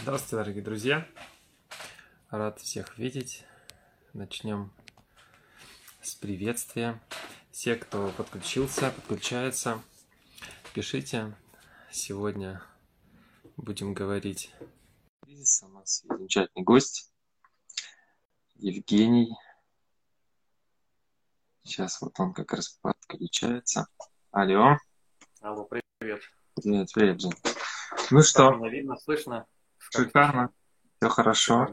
Здравствуйте, дорогие друзья. Рад всех видеть. Начнем с приветствия. Все, кто подключился, подключается, пишите. Сегодня будем говорить. У нас есть замечательный гость. Евгений. Сейчас вот он как раз подключается. Алло. Алло, привет. Привет, привет, Жень. Ну что? Видно, слышно. Шикарно. Все хорошо.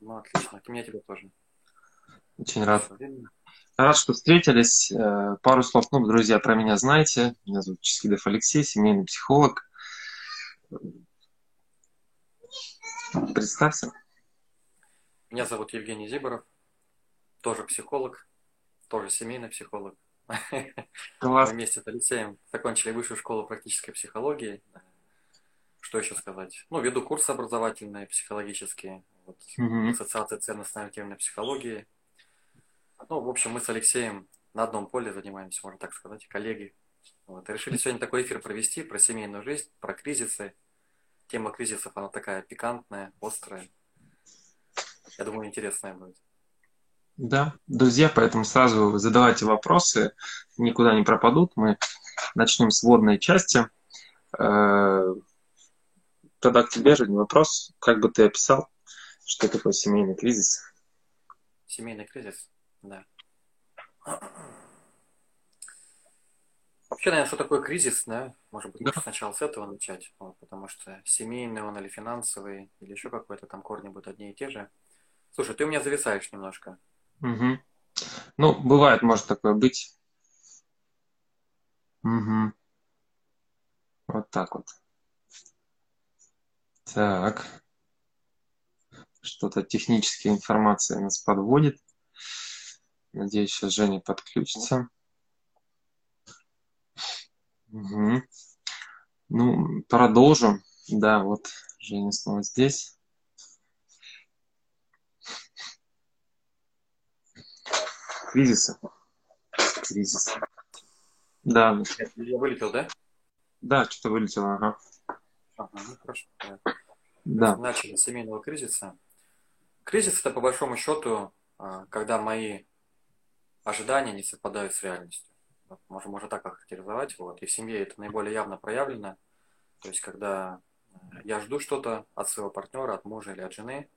Ну, отлично. К мне тебя тоже. Очень рад. Рад, что встретились. Э, пару слов, ну, друзья, про меня знаете. Меня зовут Ческидов Алексей, семейный психолог. Представься. Меня зовут Евгений Зиборов, тоже психолог, тоже семейный психолог. Класс. Мы вместе с Алексеем закончили высшую школу практической психологии что еще сказать? Ну, веду курсы образовательные, психологические, вот, Мгм. ассоциация ценностно-ориентированной психологии. Ну, в общем, мы с Алексеем на одном поле занимаемся, можно так сказать, коллеги. Вот. И решили сегодня такой эфир провести про семейную жизнь, про кризисы. Тема кризисов, она такая пикантная, острая. Я думаю, интересная будет. Да, друзья, поэтому сразу задавайте вопросы, никуда не пропадут. Мы начнем с вводной части. Тогда к тебе, Жень, вопрос. Как бы ты описал, что такое семейный кризис? Семейный кризис, да. Вообще, наверное, что такое кризис, да? Может быть, Да. сначала с этого начать, вот, потому что семейный он или финансовый, или еще какой-то там корни будут одни и те же. Слушай, ты у меня зависаешь немножко. Мгм. Ну, бывает, может такое быть. Мгм. Вот так вот. Так. Что-то техническая информация нас подводит. Надеюсь, сейчас Женя подключится. Мгм. Ну, продолжим. Да, вот Женя снова здесь. Кризисы. Кризис. Да, ну, Я вылетел, да? да, что-то вылетело, ага. Ага, ну хорошо. да. Начали с семейного кризиса. Кризис это по большому счету, а, когда мои ожидания не совпадают с реальностью. Вот, Можно, можно так охарактеризовать. Вот. И в семье это наиболее явно проявлено. То есть, когда э, я жду что-то от своего партнера, от мужа или от жены,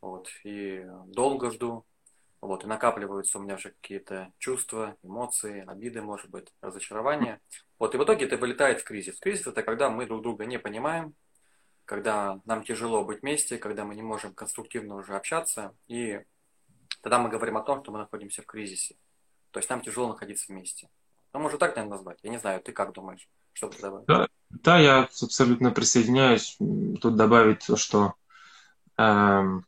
вот, и долго жду, вот, и накапливаются у меня уже какие-то чувства, эмоции, обиды, может быть, разочарования. Вот, и в итоге это вылетает в кризис. Кризис это когда мы друг друга не понимаем, когда нам тяжело быть вместе, когда мы не можем конструктивно уже общаться, и тогда мы говорим о том, что мы находимся в кризисе. То есть нам тяжело находиться вместе. Ну, можно так, наверное, назвать. Я не знаю, ты как думаешь? Что бы ты добавил? Да, да, я абсолютно присоединяюсь. Тут добавить то, что эм,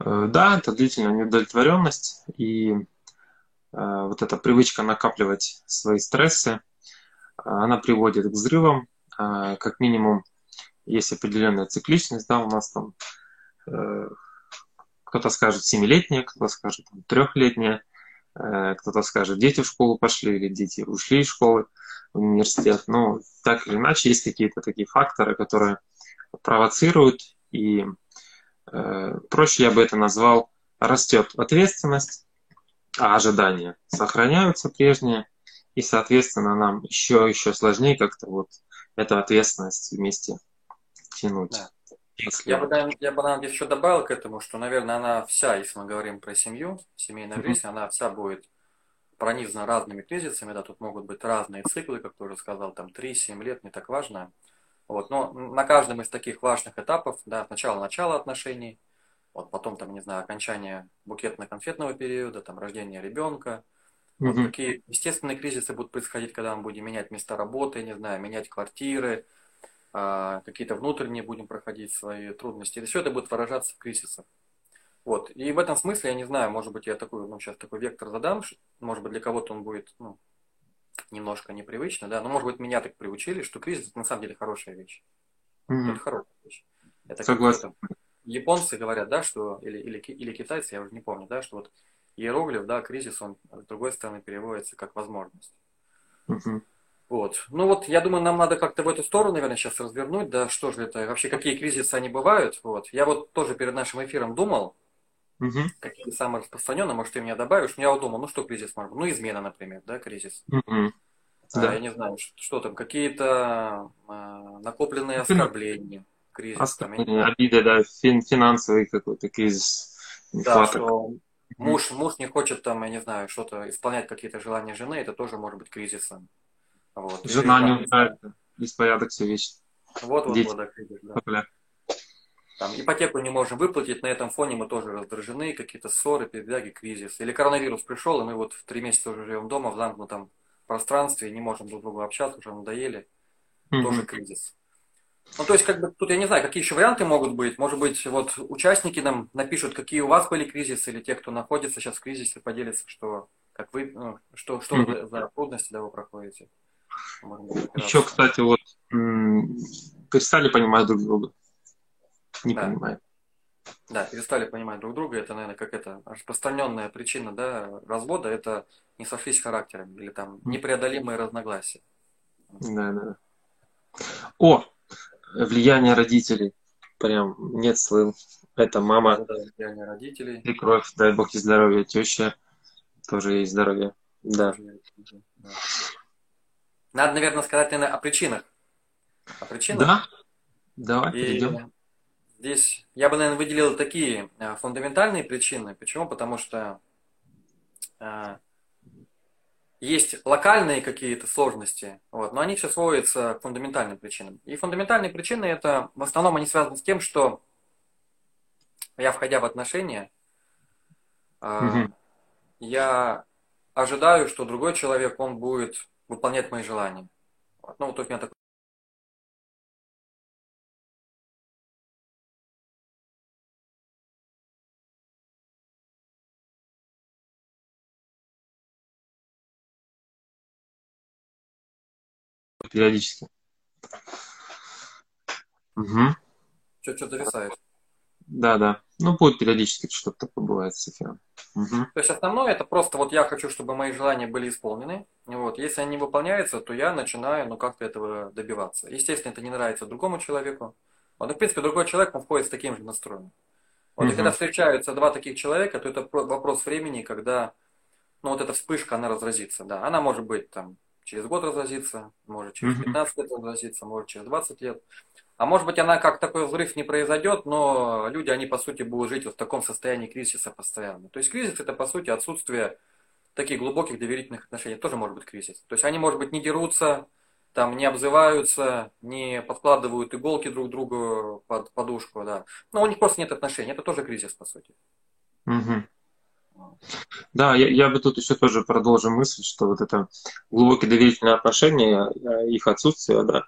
да, это длительная неудовлетворенность и э, вот эта привычка накапливать свои стрессы, э, она приводит к взрывам. Э, как минимум, есть определенная цикличность, да, у нас там э, кто-то скажет семилетняя, кто-то скажет трехлетняя, э, кто-то скажет дети в школу пошли или дети ушли из школы в университет. Но так или иначе есть какие-то такие факторы, которые провоцируют, и э, проще я бы это назвал, растет ответственность, а ожидания сохраняются прежние, и, соответственно, нам еще, еще сложнее как-то вот эту ответственность вместе тянуть. Да. Если- Я бы, наверное, я бы, наверное, еще добавил к этому, что, наверное, она вся, если мы говорим про семью, семейная Мгм. жизнь, она вся будет пронизана разными кризисами, да, тут могут быть разные циклы, как ты уже сказал, там 3-7 лет, не так важно. Вот, но на каждом из таких важных этапов, да, сначала начало отношений, вот потом, там, не знаю, окончание букетно-конфетного периода, там, рождение ребенка, вот Мгм. такие естественные кризисы будут происходить, когда мы будем менять места работы, не знаю, менять квартиры, а, какие-то внутренние будем проходить свои трудности. И все это будет выражаться в кризисах. Вот. И в этом смысле, я не знаю, может быть, я такой, ну, сейчас такой вектор задам, может быть, для кого-то он будет, ну, немножко непривычно, да, но, может быть, меня так приучили, что кризис это на самом деле хорошая вещь. Мгм. Это хорошая вещь. Это как Согласен. это, японцы говорят, да, что, или, или, или китайцы, я уже не помню, да, что вот иероглиф, да, кризис, он с другой стороны переводится как возможность. Мгм. Вот. Ну вот, я думаю, нам надо как-то в эту сторону, наверное, сейчас развернуть, да, что же это, вообще, какие кризисы они бывают, вот. Я вот тоже перед нашим эфиром думал, угу. какие самые распространенные, может, ты меня добавишь, но я вот думал, ну что кризис может быть, ну измена, например, да, кризис. Угу. А, да. Я не знаю, что, что там, какие-то а, накопленные оскорбления, кризис. Оскорбления, там, обиды, да, фин, финансовый какой-то кризис. Да, что муж, муж не хочет там, я не знаю, что-то исполнять какие-то желания жены, это тоже может быть кризисом. Вот. Жена не нравится, беспорядок все вещи. Вот, вот, вот, да, кризис, да. Там, ипотеку не можем выплатить, на этом фоне мы тоже раздражены, какие-то ссоры, перебяги, кризис. Или коронавирус пришел, и мы вот в три месяца уже живем дома в замкнутом пространстве, не можем друг с другом общаться, уже надоели. Mm-hmm. Тоже кризис. Ну, то есть, как бы, тут я не знаю, какие еще варианты могут быть. Может быть, вот участники нам напишут, какие у вас были кризисы, или те, кто находится сейчас в кризисе, поделятся, что, как вы, ну, что, что mm-hmm. за трудности да, вы проходите. Еще, кстати, вот перестали понимать друг друга. Не да. понимают. Да, перестали понимать друг друга. Это, наверное, как это распространенная причина да, развода. Это не сошлись характерами или там непреодолимые разногласия. Да, да. О, влияние родителей. Прям нет слыл. Это мама. Да, влияние родителей. И кровь, дай бог и здоровья. Теща тоже есть здоровье. Да. да. Надо, наверное, сказать, наверное, о причинах. О причинах. Да. Давай, и перейдем. Здесь я бы, наверное, выделил такие э, фундаментальные причины. Почему? Потому что э, есть локальные какие-то сложности, вот, но они все сводятся к фундаментальным причинам. И фундаментальные причины это в основном они связаны с тем, что я, входя в отношения, э, я ожидаю, что другой человек, он будет выполнять мои желания. Вот. Ну, вот у меня такой периодически. Угу. Что-то зависает. Да, да. Ну, будет периодически что-то такое бывает с эфиром. Угу. То есть основное это просто вот я хочу, чтобы мои желания были исполнены. Вот. Если они не выполняются, то я начинаю ну как-то этого добиваться. Естественно, это не нравится другому человеку. Вот, ну, в принципе, другой человек, он входит с таким же настроем. Вот, угу. И когда встречаются два таких человека, то это вопрос времени, когда ну, вот эта вспышка, она разразится. Да. Она может быть там через год разразится, может через 15 лет разразится, может через 20 лет. А может быть, она как такой взрыв не произойдет, но люди, они по сути будут жить вот в таком состоянии кризиса постоянно. То есть кризис это по сути отсутствие таких глубоких доверительных отношений. Тоже может быть кризис. То есть они, может быть, не дерутся, там не обзываются, не подкладывают иголки друг другу под подушку, да. Но у них просто нет отношений. Это тоже кризис, по сути. Угу. Да, я, я бы тут еще тоже продолжил мысль, что вот это глубокие доверительные отношения, э, их отсутствие, да,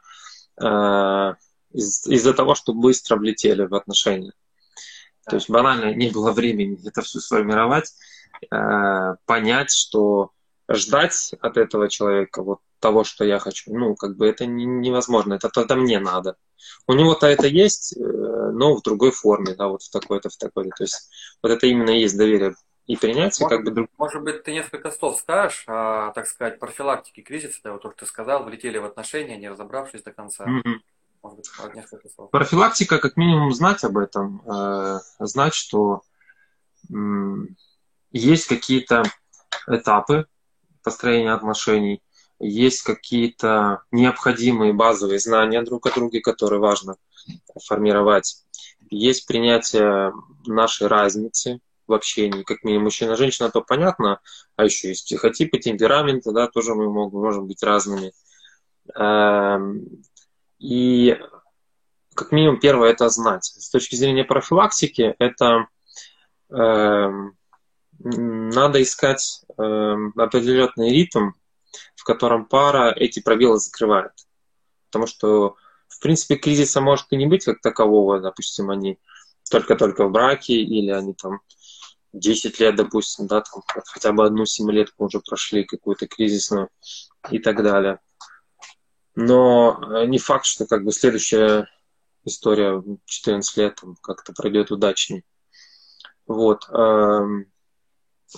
э, из- из-за того, что быстро влетели в отношения. То есть банально не было времени это все сформировать, э, понять, что ждать от этого человека вот того, что я хочу, ну, как бы это не, невозможно, это тогда мне надо. У него-то это есть, но в другой форме, да, вот в такой-то, в такой-то. То есть вот это именно и есть доверие и принятие может, как бы друг... Может быть, ты несколько слов скажешь о, так сказать, профилактике кризиса, да, вот то, что ты сказал, влетели в отношения, не разобравшись до конца. Mm-hmm. Может быть, несколько слов. Профилактика, как минимум, знать об этом, э, знать, что э, есть какие-то этапы построения отношений, есть какие-то необходимые базовые знания друг о друге, которые важно формировать. Есть принятие нашей разницы, в общении, как минимум мужчина женщина, то понятно, а еще есть психотипы, темпераменты, да, тоже мы можем, можем быть разными. Эм, и как минимум первое это знать. С точки зрения профилактики это э, надо искать э, определенный ритм, в котором пара эти пробелы закрывает. Потому что, в принципе, кризиса может и не быть как такового, допустим, они только-только в браке, или они там 10 лет, допустим, да, там хотя бы одну семилетку уже прошли, какую-то кризисную и так далее. Но э, не факт, что как бы следующая история 14 лет как-то пройдет удачнее. Вот. Эм,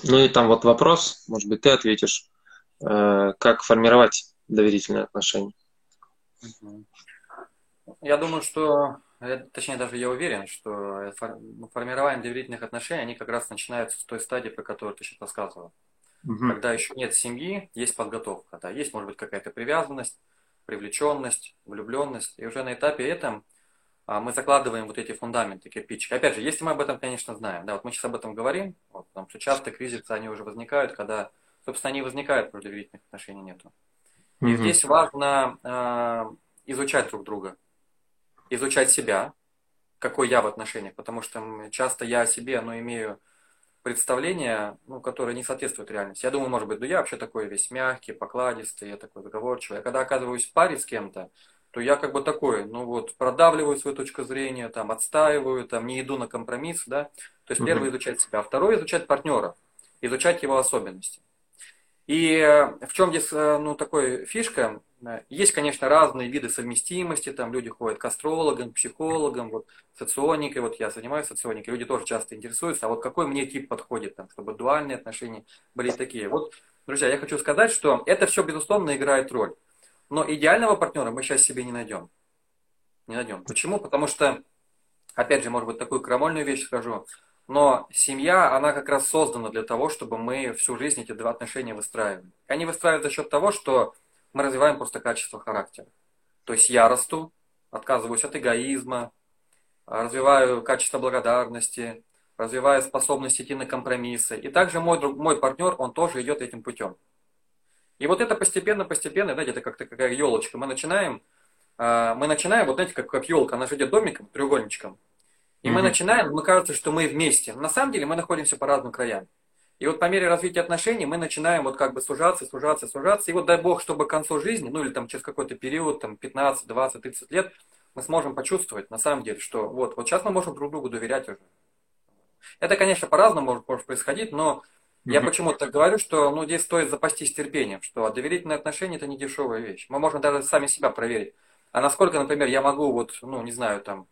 ну и там вот вопрос, может быть, ты ответишь, э, как формировать доверительные отношения. Я думаю, что, точнее даже я уверен, что ну, формирование доверительных отношений, они как раз начинаются с той стадии, про которую ты сейчас рассказывал. Угу. Когда еще нет семьи, есть подготовка, да, есть, может быть, какая-то привязанность, привлеченность, влюбленность. И уже на этапе этом а, мы закладываем вот эти фундаменты, кирпичики. Опять же, если мы об этом, конечно, знаем, да, вот мы сейчас об этом говорим, вот, потому что часто кризисы, они уже возникают, когда, собственно, они возникают, потому доверительных отношений нету. И mm здесь важно э, изучать друг друга, изучать себя, какой я в отношениях, потому что часто я о себе, но имею представление, ну, которое не соответствует реальности. Я думаю, может быть, ну я вообще такой весь мягкий, покладистый, я такой заговорчивый. А когда оказываюсь в паре с кем-то, то я как бы такой, ну вот, продавливаю свою точку зрения, там, отстаиваю, там, не иду на компромисс, да. То есть угу. первый изучать себя, а второй изучать партнера, изучать его особенности. И э, в чем здесь, э, ну, такой фишка, есть, конечно, разные виды совместимости, там люди ходят к астрологам, к психологам, вот соционикой, вот я занимаюсь соционикой, люди тоже часто интересуются, а вот какой мне тип подходит, там, чтобы дуальные отношения были такие. Вот, друзья, я хочу сказать, что это все, безусловно, играет роль. Но идеального партнера мы сейчас себе не найдем. Не найдем. Почему? Потому что, опять же, может быть, такую крамольную вещь скажу, но семья, она как раз создана для того, чтобы мы всю жизнь эти два отношения выстраивали. Они выстраивают за счет того, что мы развиваем просто качество характера. То есть я расту, отказываюсь от эгоизма, развиваю качество благодарности, развиваю способность идти на компромиссы. И также мой, мой партнер, он тоже идет этим путем. И вот это постепенно-постепенно, знаете, это как-то какая елочка. Мы начинаем, а, мы начинаем, вот знаете, как, как елка, она же идет домиком, треугольничком. И mm-hmm. мы начинаем, мы кажется, что мы вместе. На самом деле мы находимся по разным краям. И вот по мере развития отношений мы начинаем вот как бы сужаться, сужаться, сужаться. И вот дай бог, чтобы к концу жизни, ну или там через какой-то период, там 15, 20, 30 лет, мы сможем почувствовать на самом деле, что вот, вот сейчас мы можем друг другу доверять уже. Это, конечно, по-разному может, может происходить, но я почему-то так говорю, что ну, здесь стоит запастись терпением, что доверительные отношения это не дешевая вещь. Мы можем даже сами себя проверить. А насколько, например, я могу, вот, ну, не знаю, там,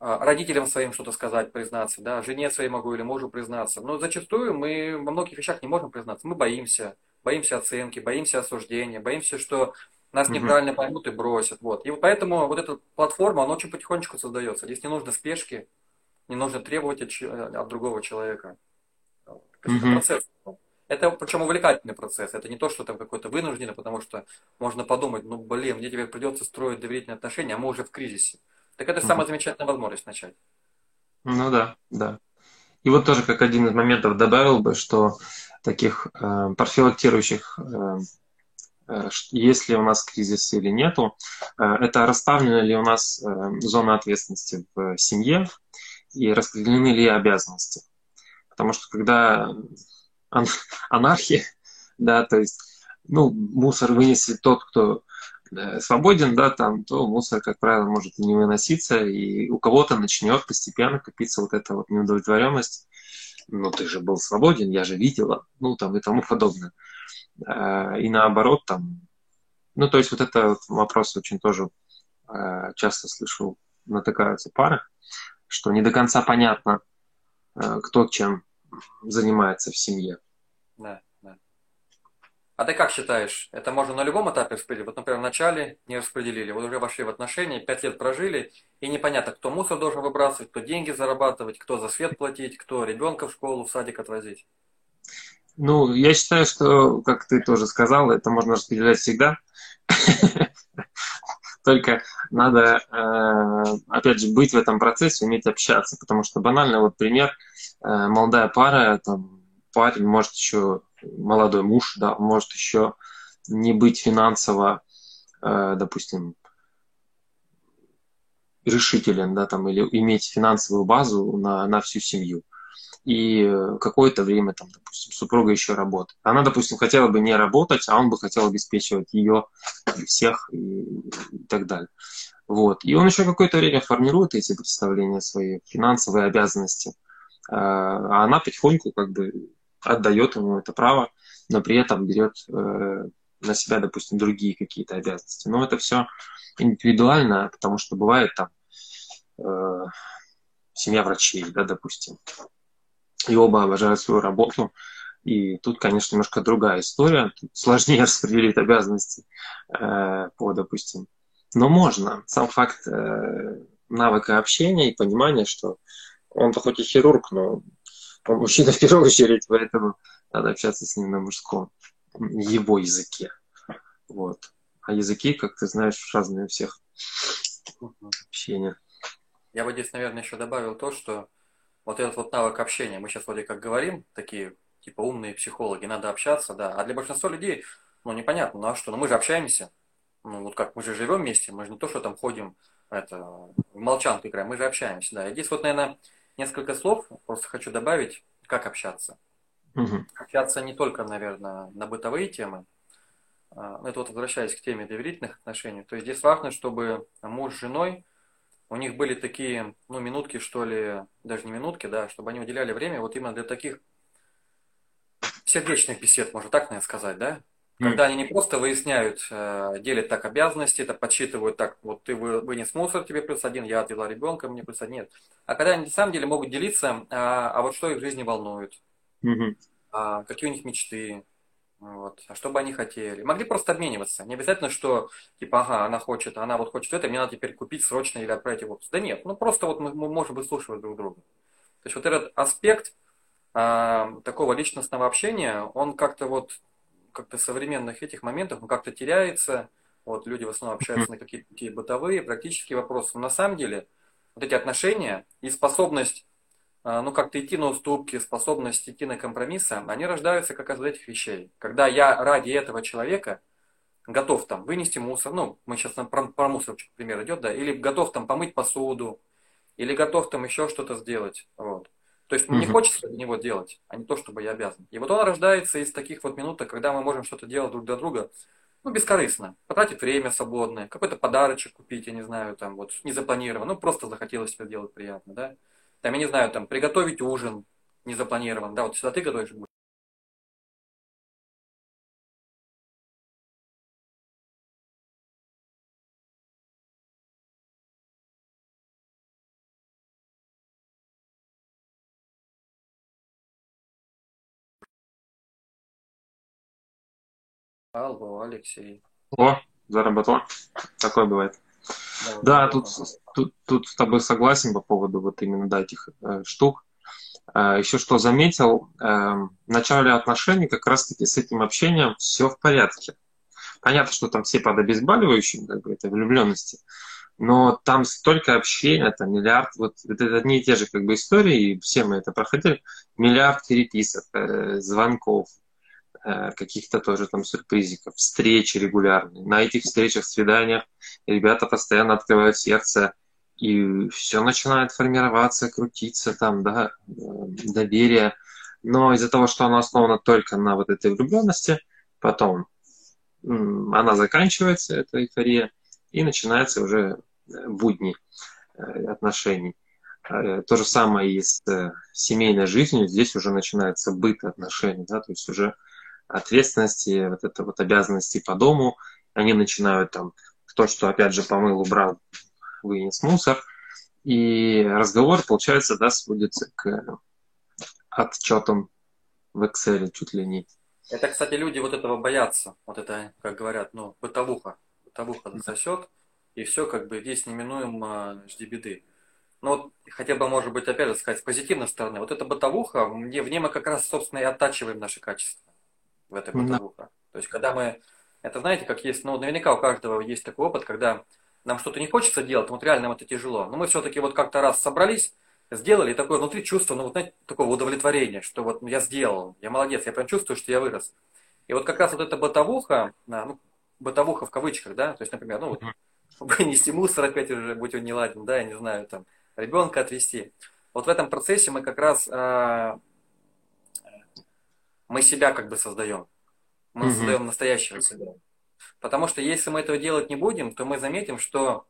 родителям своим что-то сказать, признаться, да, жене своей могу или мужу признаться. Но зачастую мы во многих вещах не можем признаться. Мы боимся, боимся оценки, боимся осуждения, боимся, что нас угу. неправильно поймут и бросят. Вот. И поэтому вот эта платформа, она очень потихонечку создается. Здесь не нужно спешки, не нужно требовать от, от другого человека. Это процесс. Это причем увлекательный процесс. Это не то, что там какой-то вынужденный, потому что можно подумать, ну блин, мне теперь придется строить доверительные отношения, а мы уже в кризисе. Так это самая замечательная возможность начать. Ну да, да. И вот тоже как один из моментов добавил бы, что таких э, профилактирующих, э, э, есть ли у нас кризис или нету, э, это расставлены ли у нас э, зоны ответственности в семье и распределены ли обязанности. Потому что когда анархия, да, то есть, ну, мусор вынесет тот, кто свободен, да, там, то мусор, как правило, может и не выноситься, и у кого-то начнет постепенно копиться вот эта вот неудовлетворенность. Ну, ты же был свободен, я же видела, ну, там, и тому подобное. А, и наоборот, там, ну, то есть вот это вот вопрос очень тоже э, часто слышу, натыкаются пары, что не до конца понятно, э, кто чем занимается в семье. Да. А ты как считаешь, это можно на любом этапе распределить? Вот, например, в начале не распределили, вот уже вошли в отношения, пять лет прожили, и непонятно, кто мусор должен выбрасывать, кто деньги зарабатывать, кто за свет платить, кто ребенка в школу, в садик отвозить. Ну, я считаю, что, как ты тоже сказал, это можно распределять всегда. Только надо, э, опять же, быть в этом процессе, уметь общаться, потому что банально вот пример, э, молодая пара, там, парень может еще, молодой муж, да, может еще не быть финансово, э, допустим, решителен, да, там, или иметь финансовую базу на, на всю семью и э, какое-то время, там, допустим, супруга еще работает. Она, допустим, хотела бы не работать, а он бы хотел обеспечивать ее всех и, и так далее. Вот. И он еще какое-то время формирует эти представления свои, финансовые обязанности. А она потихоньку как бы отдает ему это право, но при этом берет э, на себя, допустим, другие какие-то обязанности. Но это все индивидуально, потому что бывает там э, семья врачей, да, допустим, и оба обожают свою работу, И тут, конечно, немножко другая история. Тут сложнее распределить обязанности э, по, допустим. Но можно. Сам факт э, навыка общения и понимания, что он-то хоть и хирург, но мужчина в первую очередь, поэтому надо общаться с ним на мужском, его языке. Вот. А языки, как ты знаешь, разные у всех общения. Я бы здесь, наверное, еще добавил то, что вот этот вот навык общения, мы сейчас вроде как говорим, такие типа умные психологи, надо общаться, да, а для большинства людей, ну, непонятно, ну а что, ну мы же общаемся, ну вот как мы же живем вместе, мы же не то, что там ходим, это, в молчанку играем, мы же общаемся, да. И здесь вот, наверное, несколько слов, просто хочу добавить, как общаться. Угу. Общаться не только, наверное, на бытовые темы, а, это вот возвращаясь к теме доверительных отношений, то есть здесь важно, чтобы муж с женой, у них были такие, ну, минутки, что ли, даже не минутки, да, чтобы они уделяли время вот именно для таких сердечных бесед, можно так, наверное, сказать, да? Когда они не просто выясняют, э, делят так обязанности, это подсчитывают так, вот ты вынес мусор, тебе плюс один, я отвела ребенка, мне плюс один, нет. А когда они на самом деле могут делиться, а, а вот что их в жизни волнует, mm-hmm. а, какие у них мечты, вот, а что бы они хотели. Могли просто обмениваться. Не обязательно, что, типа, ага, она хочет, она вот хочет это, мне надо теперь купить срочно или отправить его. Да нет, ну просто вот мы, мы можем выслушивать друг друга. То есть вот этот аспект а, такого личностного общения, он как-то вот как-то современных этих моментах, он как-то теряется. Вот люди в основном общаются на какие-то бытовые, практические вопросы. Но на самом деле вот эти отношения и способность а, ну, как-то идти на уступки, способность идти на компромиссы, они рождаются как из этих вещей. Когда я ради этого человека готов там вынести мусор, ну, мы сейчас про, про мусор пример идет, да, или готов там помыть посуду, или готов там еще что-то сделать, вот. То есть мне хочется для него делать, а не то, чтобы я обязан. И вот он рождается из таких вот минуток, когда мы можем что-то делать друг для друга, ну, бескорыстно. Потратить время свободное, какой-то подарочек купить, я не знаю, там вот не запланировано, ну, просто захотелось себе делать приятно, да. Там, я не знаю, там приготовить ужин не запланирован, да, вот сюда ты готовишь ужин. Алло, Алексей. О, заработало. Такое бывает. Да, да тут, тут, тут с тобой согласен по поводу вот именно да, этих э, штук. Э, еще что заметил, э, в начале отношений как раз-таки с этим общением все в порядке. Понятно, что там все под обезболивающим, как бы, это влюбленности, но там столько общения, там миллиард, вот это одни и те же как бы истории, и все мы это проходили, миллиард переписок, э, звонков, каких-то тоже там сюрпризиков, встречи регулярные. На этих встречах, свиданиях ребята постоянно открывают сердце, и все начинает формироваться, крутиться там, да, э, доверие. Но из-за того, что оно основано только на вот этой влюбленности, потом она заканчивается, эта эйфория, и начинается уже э, будни отношений. То же самое и с семейной жизнью. Здесь уже начинается быт отношений, да, то есть уже ответственности, вот это вот обязанности по дому. Они начинают там то, что опять же помыл, убрал, вынес мусор. И разговор, получается, да, сводится к отчетам в Excel чуть ли не. Это, кстати, люди вот этого боятся. Вот это, как говорят, ну, бытовуха. Бытовуха засосет, и все, как бы, здесь неминуемо жди беды. Но вот хотя бы, может быть, опять же сказать, с позитивной стороны, вот эта бытовуха, в ней мы как раз, собственно, и оттачиваем наши качества в этой бытовухе. Да. То есть, когда мы, это знаете, как есть, ну, наверняка у каждого есть такой опыт, когда нам что-то не хочется делать, вот реально это тяжело. Но мы все-таки вот как-то раз собрались, сделали, и такое внутри чувство, ну, вот, знаете, такого удовлетворения, что вот я сделал, я молодец, я прям чувствую, что я вырос. И вот как раз вот эта бытовуха, ну, бытовуха в кавычках, да, то есть, например, ну, вот, вынести мусор опять уже, будь он не ладен, да, я не знаю, там, ребенка отвезти. Вот в этом процессе мы как раз а, мы себя как бы создаем. Мы угу. создаем настоящего себя. Потому что если мы этого делать не будем, то мы заметим, что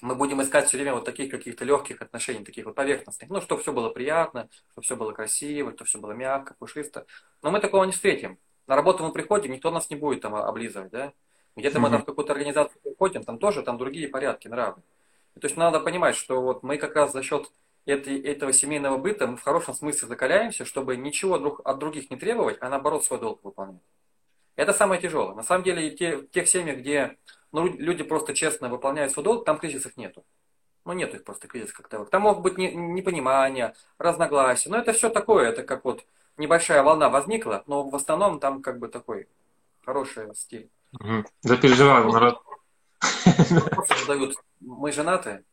мы будем искать все время вот таких каких-то легких отношений, таких вот поверхностных. Ну, чтобы все было приятно, чтобы все было красиво, чтобы все было мягко, пушисто. Но мы такого не встретим. На работу мы приходим, никто нас не будет там облизывать, да? Где-то мы там в какую-то организацию приходим, там тоже там другие порядки, нравы. то есть надо понимать, что вот мы как раз за счет это, этого семейного быта мы в хорошем смысле закаляемся, чтобы ничего друг, от других не требовать, а наоборот свой долг выполнять. Это самое тяжелое. На самом деле, те, в тех семьях, где ну, люди просто честно выполняют свой долг, там кризисов нету. Ну, нет их просто кризисов как таковых. Там могут быть не, непонимания, разногласия. Но это все такое, это как вот небольшая волна возникла, но в основном там как бы такой хороший стиль. Угу. Запереживал народ. Задают, мы женаты?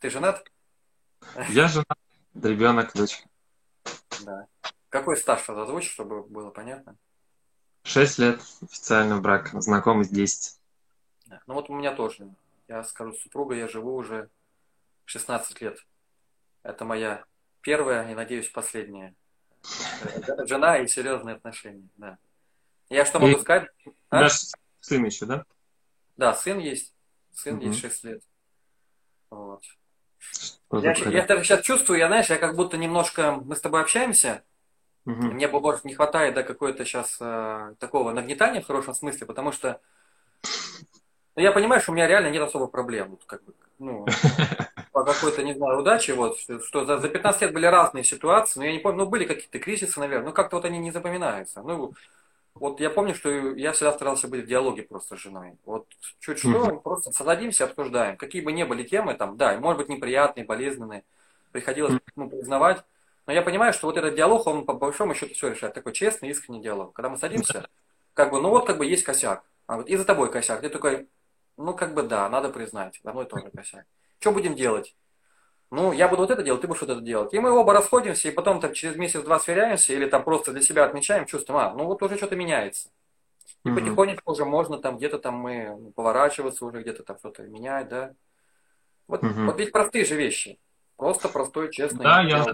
Ты женат? Я женат, ребенок, дочка. Да. Какой стаж озвучишь, чтобы было понятно? Шесть лет официально брак, знакомы с 10. Ну вот у меня тоже. Я скажу, супруга, я живу уже 16 лет. Это моя первая и, надеюсь, последняя жена и серьезные отношения. Да. Я что могу и сказать? А? Даже сын еще, да? Да, сын есть. Сын угу. есть 6 лет. Вот. Я, я так сейчас чувствую, я, знаешь, я как будто немножко, мы с тобой общаемся, угу. мне, может, не хватает, да, какой-то сейчас э, такого нагнетания в хорошем смысле, потому что ну, я понимаю, что у меня реально нет особо проблем, вот, как бы, ну, по какой-то, не знаю, удаче, вот, что за, за 15 лет были разные ситуации, но я не помню, ну, были какие-то кризисы, наверное, но как-то вот они не запоминаются. Ну, вот я помню, что я всегда старался быть в диалоге просто с женой. Вот чуть что, mm-hmm. просто садимся, обсуждаем. Какие бы ни были темы, там, да, может быть неприятные, болезненные, приходилось ну, признавать. Но я понимаю, что вот этот диалог, он по большому счету все решает. Такой честный, искренний диалог. Когда мы садимся, как бы, ну вот как бы есть косяк. А вот и за тобой косяк. Ты такой, ну как бы да, надо признать. За мной тоже косяк. Что будем делать? Ну, я буду вот это делать, ты будешь вот это делать. И мы оба расходимся, и потом там через месяц-два сверяемся, или там просто для себя отмечаем, чувствуем, а, ну вот уже что-то меняется. И mm-hmm. потихонечку уже можно там где-то там мы поворачиваться уже, где-то там что-то менять, да. Вот, mm-hmm. вот ведь простые же вещи. Просто простой, честный. Да, я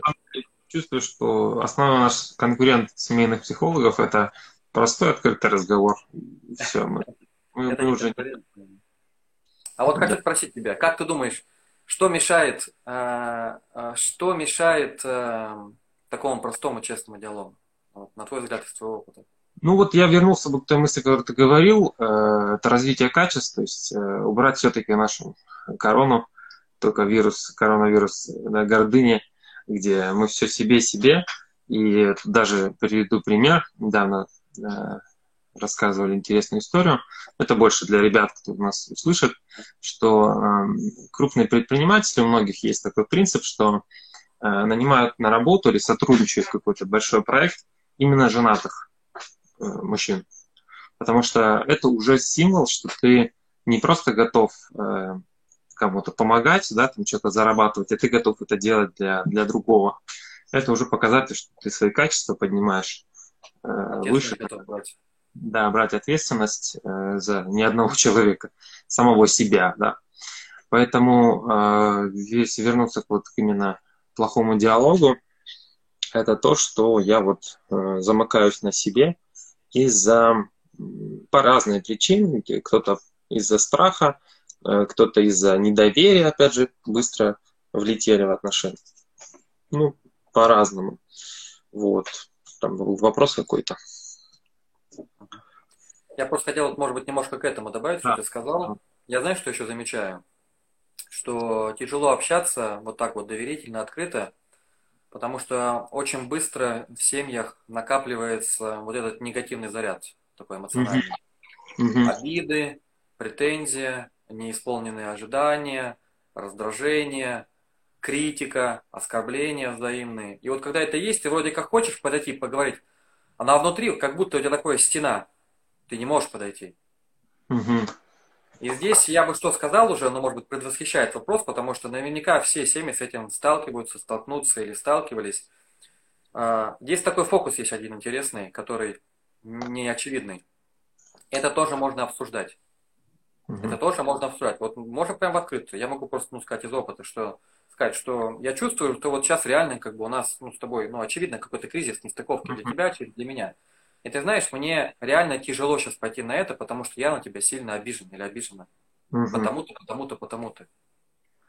чувствую, что основной наш конкурент семейных психологов это простой открытый разговор. Все, мы, мы, мы уже... А вот хочу спросить тебя, как ты думаешь, что мешает, э, э, что мешает э, такому простому, честному диалогу? Вот, на твой взгляд, из твоего опыта. Ну вот я вернулся бы к той мысли, которую ты говорил, это развитие качеств, то есть убрать все-таки нашу корону, только вирус, коронавирус на гордыне, где мы все себе-себе. И даже приведу пример. Недавно рассказывали интересную историю. Это больше для ребят, кто нас услышит, что э, крупные предприниматели, у многих есть такой принцип, что э, нанимают на работу или сотрудничают в какой-то большой проект именно женатых э, мужчин. Потому что это уже символ, что ты не просто готов э, кому-то помогать, да, там что-то зарабатывать, а ты готов это делать для, для другого. Это уже показатель, что ты свои качества поднимаешь э, выше. Готов брать да, брать ответственность э, за ни одного человека, самого себя, да. Поэтому, э, если вернуться вот к именно плохому диалогу, это то, что я вот э, замыкаюсь на себе из-за по разные причины, кто-то из-за страха, э, кто-то из-за недоверия, опять же, быстро влетели в отношения. Ну, по-разному. Вот. Там был вопрос какой-то. Я просто хотел, может быть, немножко к этому добавить, что ты сказал. Я знаю, что еще замечаю, что тяжело общаться вот так вот доверительно, открыто, потому что очень быстро в семьях накапливается вот этот негативный заряд, такой эмоциональный. Mm-hmm. Обиды, претензии, неисполненные ожидания, раздражение, критика, оскорбления взаимные. И вот когда это есть, ты вроде как хочешь подойти, поговорить, она внутри, как будто у тебя такая стена. Ты не можешь подойти. Угу. И здесь я бы что сказал уже, но, может быть, предвосхищает вопрос, потому что наверняка все семьи с этим сталкиваются, столкнутся или сталкивались. А, здесь такой фокус есть один интересный, который не очевидный. Это тоже можно обсуждать. Угу. Это тоже можно обсуждать. Вот можно прям в открытую. Я могу просто ну, сказать из опыта, что сказать, что я чувствую, что вот сейчас реально как бы у нас ну, с тобой, ну, очевидно, какой-то кризис, нестыковки для тебя, для меня. И ты знаешь, мне реально тяжело сейчас пойти на это, потому что я на тебя сильно обижен или обижена. Uh-huh. Потому-то, потому-то, потому-то.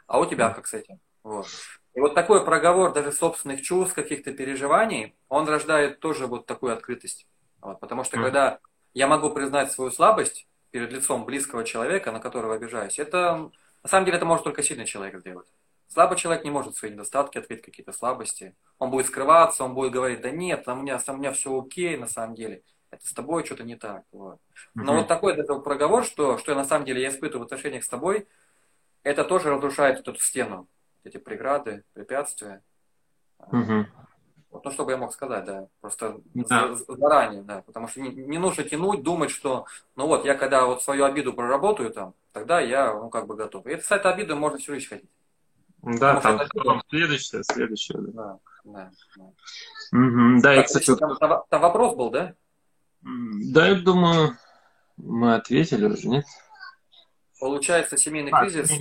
А у тебя как с этим? Вот. И вот такой проговор даже собственных чувств, каких-то переживаний, он рождает тоже вот такую открытость. Вот, потому что uh-huh. когда я могу признать свою слабость перед лицом близкого человека, на которого обижаюсь, это на самом деле это может только сильный человек сделать Слабый человек не может свои недостатки открыть, какие-то слабости. Он будет скрываться, он будет говорить, да нет, там у меня, там у меня все окей на самом деле. Это с тобой что-то не так. Вот. Но mm-hmm. вот такой это проговор, что, что я на самом деле я испытываю в отношениях с тобой, это тоже разрушает вот эту стену, эти преграды, препятствия. Mm-hmm. Вот, ну, что бы я мог сказать, да, просто да. заранее, да, потому что не, не нужно тянуть, думать, что, ну вот, я когда вот свою обиду проработаю там, тогда я, ну, как бы готов. И этой обидой можно всю жизнь ходить. Да, там это... следующее, следующее. Да, да. да. Угу, да, и, кстати, там, там, там вопрос был, да? Да, я думаю, мы ответили уже, нет? Получается, семейный а, кризис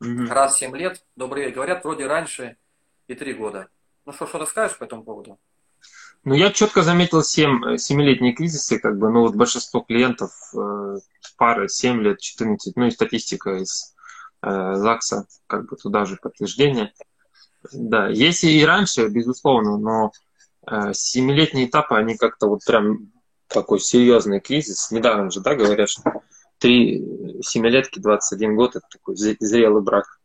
угу. раз в 7 лет, добрые говорят, вроде раньше и 3 года. Ну что, что скажешь по этому поводу? Ну, я четко заметил 7, 7-летние кризисы, как бы, ну, вот большинство клиентов э, пары 7 лет, 14, ну, и статистика из Э, ЗАГСа, как бы туда же подтверждение. Да, есть и раньше, безусловно, но э, семилетние этапы, они как-то вот прям такой серьезный кризис. Недаром же, да, говорят, что три семилетки, 21 год, это такой зрелый брак.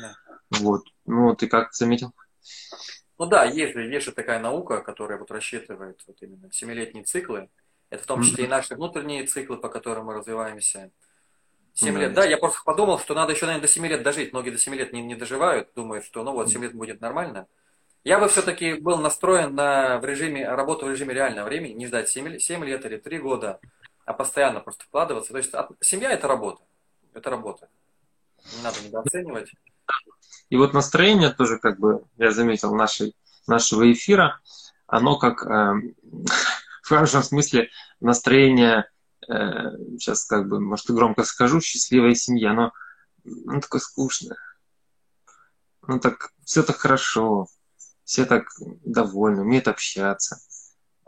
Да. Вот. Ну, ты как заметил? Ну да, есть же, есть же такая наука, которая вот рассчитывает вот именно семилетние циклы. Это в том числе mm-hmm. и наши внутренние циклы, по которым мы развиваемся. 7 лет, да, я просто подумал, что надо еще, наверное, до 7 лет дожить. Многие до 7 лет не, не доживают, думают, что ну вот 7 лет будет нормально. Я бы все-таки был настроен на в режиме, работу в режиме реального времени, не ждать 7, 7 лет или 3 года, а постоянно просто вкладываться. То есть семья это работа. Это работа. Не надо недооценивать. И вот настроение тоже, как бы, я заметил, нашей, нашего эфира, оно как э, в хорошем смысле настроение сейчас как бы, может, громко скажу, счастливая семья, но ну, такое скучное. Ну так, все так хорошо, все так довольны, умеют общаться.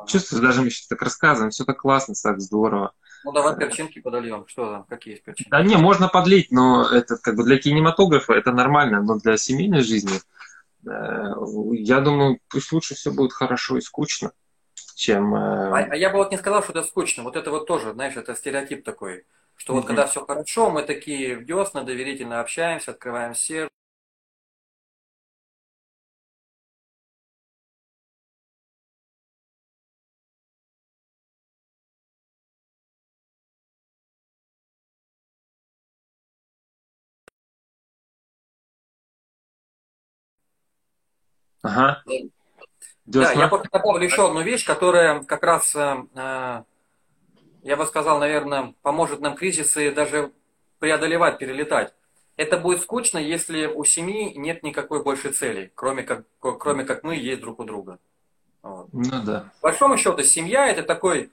Чувствую, даже мы сейчас так рассказываем, все так классно, так здорово. Ну давай перчинки подольем, что там, какие есть перчинки? Да не, можно подлить, но это как бы для кинематографа это нормально, но для семейной жизни, э, я думаю, пусть лучше все будет хорошо и скучно чем... Э, а, а я бы вот не сказал, что это скучно. Вот это вот тоже, знаешь, это стереотип такой. Что вот когда все хорошо, мы такие в десна, доверительно общаемся, открываем сердце. Ага. Да, я просто добавлю еще одну вещь, которая как раз, э, э, я бы сказал, наверное, поможет нам кризисы даже преодолевать, перелетать. Это будет скучно, если у семьи нет никакой большей цели, кроме как, кроме как мы есть друг у друга. Вот. Ну да. По большому счету, семья это такой,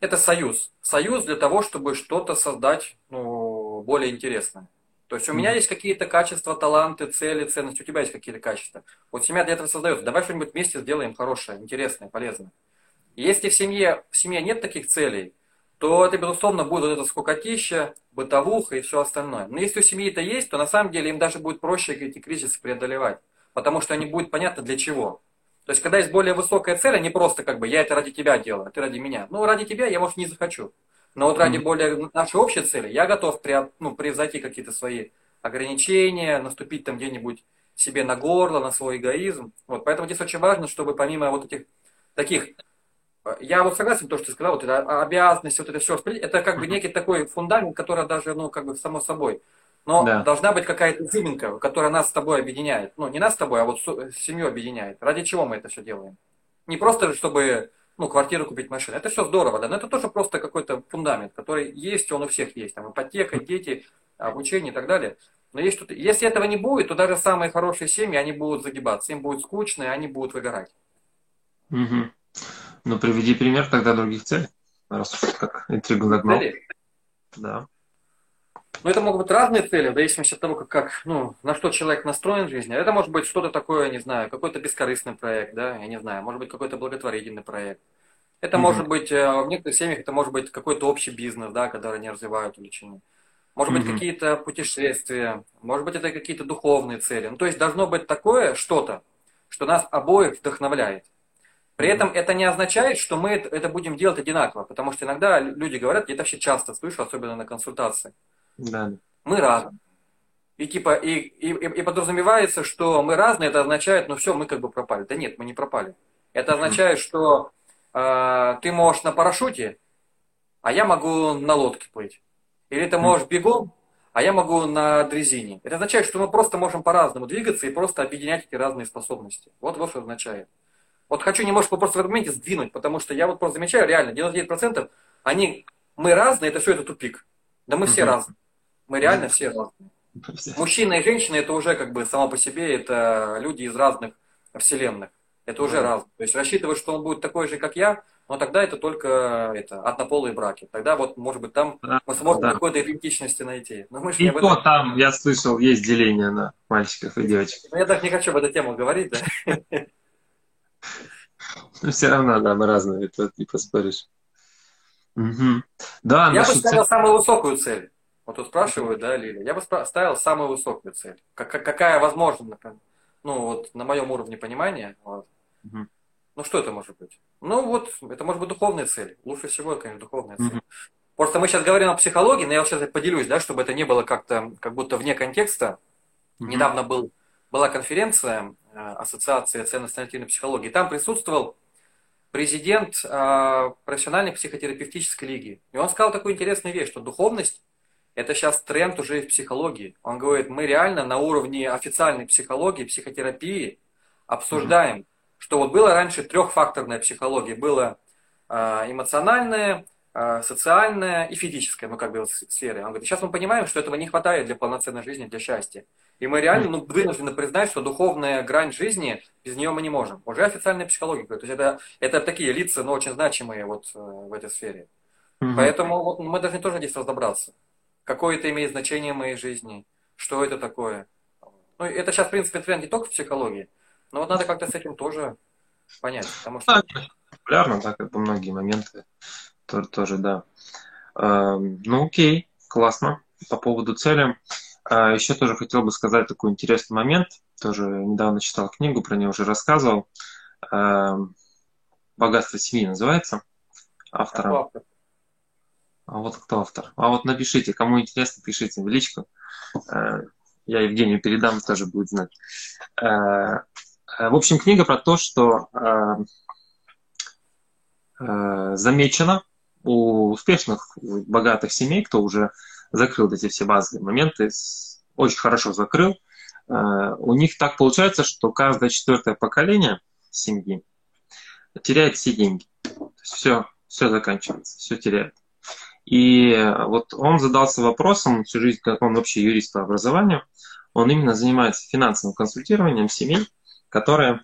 это союз. Союз для того, чтобы что-то создать ну, более интересное. То есть у меня есть какие-то качества, таланты, цели, ценности, у тебя есть какие-то качества. Вот семья для этого создается. Давай что-нибудь вместе сделаем хорошее, интересное, полезное. Если в семье, в семье нет таких целей, то это, безусловно, будет вот это скукотища, бытовуха и все остальное. Но если у семьи это есть, то на самом деле им даже будет проще эти кризисы преодолевать. Потому что они будут понятно для чего. То есть, когда есть более высокая цель, а не просто как бы я это ради тебя делаю, а ты ради меня. Ну, ради тебя я, может, не захочу. Но вот ради более нашей общей цели я готов при, ну, превзойти какие-то свои ограничения, наступить там где-нибудь себе на горло, на свой эгоизм. Вот, поэтому здесь очень важно, чтобы помимо вот этих таких я вот согласен то, что ты сказал, вот это обязанность, вот это все, это как бы некий такой фундамент, который даже, ну, как бы само собой. Но да. должна быть какая-то изюминка, которая нас с тобой объединяет. Ну, не нас с тобой, а вот семью объединяет. Ради чего мы это все делаем? Не просто, чтобы ну, квартиру купить, машину. Это все здорово, да, но это тоже просто какой-то фундамент, который есть, он у всех есть, там, ипотека, дети, обучение и так далее. Но есть что-то, если этого не будет, то даже самые хорошие семьи, они будут загибаться, им будет скучно, и они будут выгорать. Угу. Ну, приведи пример тогда других целей, раз как интригу загнал. Да. Ну, это могут быть разные цели, в зависимости от того, как, как, ну, на что человек настроен в жизни. Это может быть что-то такое, не знаю, какой-то бескорыстный проект, да, я не знаю, может быть какой-то благотворительный проект. Это mm-hmm. может быть, э, в некоторых семьях это может быть какой-то общий бизнес, да, который они развивают увлечение. Может mm-hmm. быть какие-то путешествия, может быть это какие-то духовные цели. Ну, то есть должно быть такое что-то, что нас обоих вдохновляет. При этом это не означает, что мы это будем делать одинаково, потому что иногда люди говорят, я это вообще часто слышу, особенно на консультации. Да. Мы разные. и типа и, и, и подразумевается, что мы разные, это означает, ну все, мы как бы пропали. Да нет, мы не пропали. Это означает, что э, ты можешь на парашюте, а я могу на лодке плыть. Или ты можешь бегом, а я могу на дрезине. Это означает, что мы просто можем по-разному двигаться и просто объединять эти разные способности. Вот вот что означает. Вот хочу немножко просто в моменте сдвинуть, потому что я вот просто замечаю, реально, 99% они, мы разные, это все это тупик. Да мы все разные. Мы реально все разные. Мужчина и женщина это уже как бы само по себе, это люди из разных вселенных. Это уже раз. То есть рассчитывать, что он будет такой же, как я, но тогда это только это, однополые браки. Тогда вот, может быть, там да, мы сможем да. какой-то идентичности найти. Но мы и то там, я слышал, есть деление на мальчиков и девочек. Но я так не хочу об этой теме говорить, да. Но все равно, да, мы разные, это не поспоришь. Угу. Да, я бы ставил самую высокую цель. Вот тут спрашивают, да, Лиля. Я бы ставил самую высокую цель. Как, какая возможна, ну, вот на моем уровне понимания. Вот. Угу. Ну, что это может быть? Ну, вот, это может быть духовная цель. Лучше всего, конечно, духовная цель. Угу. Просто мы сейчас говорим о психологии, но я вот сейчас поделюсь, да, чтобы это не было как-то, как будто вне контекста. Угу. Недавно был, была конференция э, Ассоциации ценностно-нативной психологии. Там присутствовал президент э, профессиональной психотерапевтической лиги. И он сказал такую интересную вещь, что духовность это сейчас тренд уже в психологии. Он говорит, мы реально на уровне официальной психологии, психотерапии обсуждаем, mm-hmm. что вот было раньше трехфакторная психология. Было э, эмоциональная, социальная и физическая, ну как бы сферы. Он говорит, сейчас мы понимаем, что этого не хватает для полноценной жизни, для счастья. И мы реально ну, вынуждены признать, что духовная грань жизни, без нее мы не можем. Уже официальная психология. То есть это, это такие лица, но очень значимые вот э, в этой сфере. Mm-hmm. Поэтому вот, мы должны тоже здесь разобраться какое это имеет значение в моей жизни, что это такое. Ну, это сейчас, в принципе, тренд не только в психологии, но вот надо как-то с этим тоже понять. Потому что... популярно, да, как бы многие моменты тоже, тоже да. Эм, ну, окей, классно. По поводу цели. А, еще тоже хотел бы сказать такой интересный момент. Тоже недавно читал книгу, про нее уже рассказывал. Эм, «Богатство семьи» называется. Автором. А вот кто автор? А вот напишите, кому интересно, пишите в личку. Э, я Евгению передам, тоже будет знать. Э, э, в общем, книга про то, что замечено у успешных, богатых семей, кто уже закрыл эти все базовые моменты, очень хорошо закрыл, у них так получается, что каждое четвертое поколение семьи теряет все деньги. Все, все заканчивается, все теряет. И вот он задался вопросом, всю жизнь, как он вообще юрист по образованию, он именно занимается финансовым консультированием семей, которые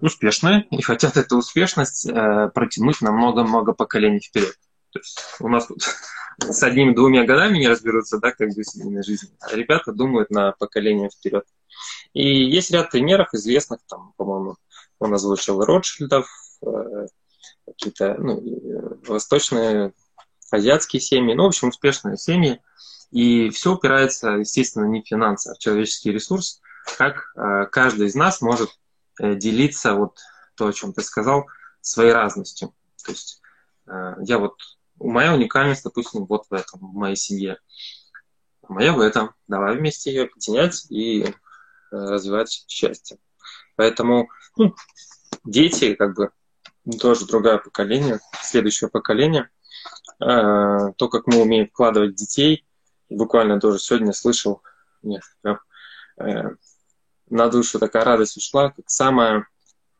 успешные и хотят эту успешность э, протянуть на много-много поколений вперед. То есть у нас тут с одними-двумя годами не разберутся, да, как бы семейной жизни, а ребята думают на поколение вперед. И есть ряд примеров известных, там, по-моему, он озвучил Ротшильдов, э, какие-то ну, э, восточные, азиатские семьи, ну, в общем, успешные семьи. И все упирается, естественно, не в финансы, а в человеческий ресурс, как э, каждый из нас может э, делиться, вот то, о чем ты сказал, своей разностью. То есть я вот, моя уникальность, допустим, вот в этом, в моей семье. Моя в этом. Давай вместе ее объединять и развивать счастье. Поэтому ну, дети, как бы, тоже другое поколение, следующее поколение. А, то, как мы умеем вкладывать детей, буквально тоже сегодня слышал, нет, прям, э, на душу такая радость ушла, как самая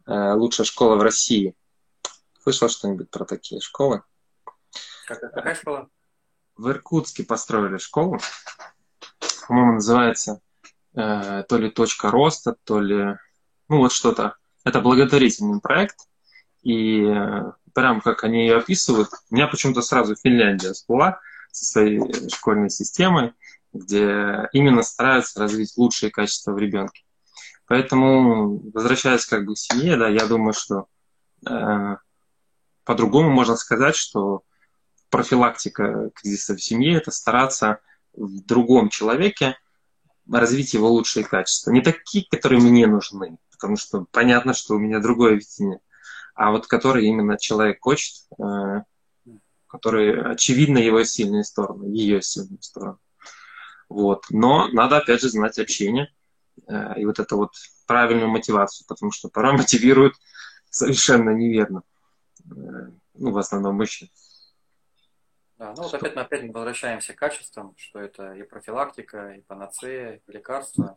э, лучшая школа в России. Слышал что-нибудь про такие школы? Какая школа? В Иркутске построили школу. По-моему, называется э, то ли точка роста, то ли... Ну, вот что-то. Это благотворительный проект. И э, прям как они ее описывают, у меня почему-то сразу Финляндия всплыла со своей школьной системой, где именно стараются развить лучшие качества в ребенке. Поэтому, возвращаясь как бы к семье, да, я думаю, что э, по-другому можно сказать, что профилактика кризиса в семье – это стараться в другом человеке развить его лучшие качества. Не такие, которые мне нужны, потому что понятно, что у меня другое видение а вот который именно человек хочет, э, который очевидно его сильные стороны, ее сильные стороны. Вот. Но надо, опять же, знать общение э, и вот это вот правильную мотивацию, потому что порой мотивируют совершенно неверно. Э, ну, в основном мужчин. Да, ну вот опять мы опять возвращаемся к качествам, что это и профилактика, и панацея, и лекарства.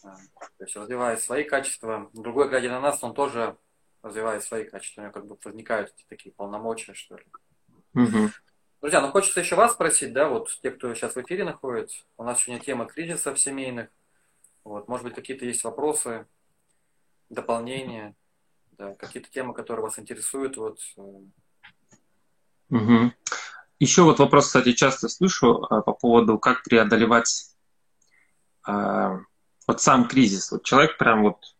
То есть развивает свои качества. Другой, глядя на нас, он тоже развивает свои качества. У него как бы возникают такие полномочия, что ли. Угу. Друзья, ну хочется еще вас спросить, да, вот те, кто сейчас в эфире находится, у нас сегодня тема кризисов семейных. Вот, может быть, какие-то есть вопросы, дополнения, да, какие-то темы, которые вас интересуют, вот. Угу. Еще вот вопрос, кстати, часто слышу а, по поводу, как преодолевать а, вот сам кризис. Вот человек прям вот,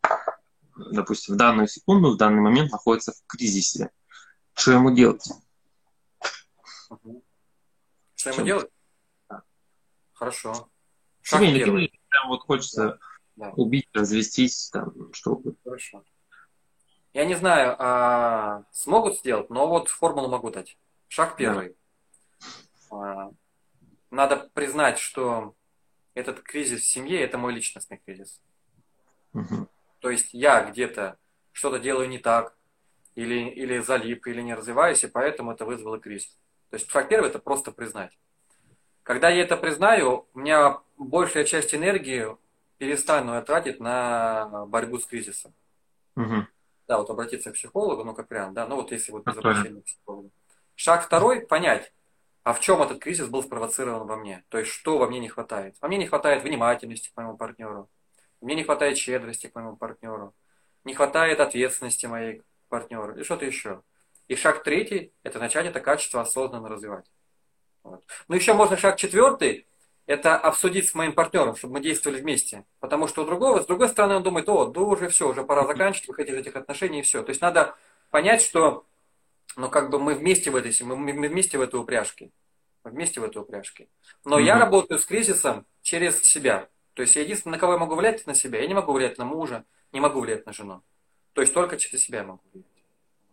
допустим, в данную секунду, в данный момент находится в кризисе. Что ему делать? Что ему делать? Да. Хорошо. Шаг Семейный первый. Прям вот хочется да. убить, развестись, там, что угодно. Хорошо. Я не знаю, а смогут сделать, но вот формулу могу дать. Шаг первый. Да. Надо признать, что этот кризис в семье – это мой личностный кризис. Угу. То есть я где-то что-то делаю не так, или, или залип, или не развиваюсь, и поэтому это вызвало кризис. То есть шаг первый – это просто признать. Когда я это признаю, у меня большая часть энергии перестану я тратить на борьбу с кризисом. Угу. Да, вот обратиться к психологу, ну как вариант, да, ну вот если вот без обращения к психологу. Шаг второй – понять, а в чем этот кризис был спровоцирован во мне? То есть, что во мне не хватает? Во мне не хватает внимательности к моему партнеру, мне не хватает щедрости к моему партнеру, не хватает ответственности моей к партнеру, или что-то еще. И шаг третий – это начать это качество осознанно развивать. Вот. Ну, еще можно шаг четвертый – это обсудить с моим партнером, чтобы мы действовали вместе. Потому что у другого, с другой стороны, он думает, о, да уже все, уже пора заканчивать, выходить из этих отношений и все. То есть надо понять, что ну, как бы мы вместе в этой, мы, мы вместе в этой упряжке. Мы вместе в этой упряжке. Но mm-hmm. я работаю с кризисом через себя. То есть я единственное, на кого я могу влиять, на себя. Я не могу влиять на мужа, не могу влиять на жену. То есть только через себя я могу влиять.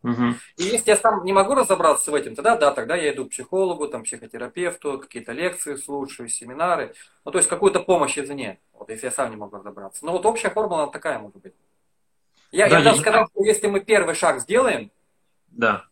Угу. И если я сам не могу разобраться в этом, тогда да, тогда я иду к психологу, там, психотерапевту, какие-то лекции слушаю, семинары. Ну, то есть какую-то помощь извне, вот если я сам не могу разобраться. Но вот общая формула такая может быть. Я, да, я даже сказал, что если мы первый шаг сделаем. Да,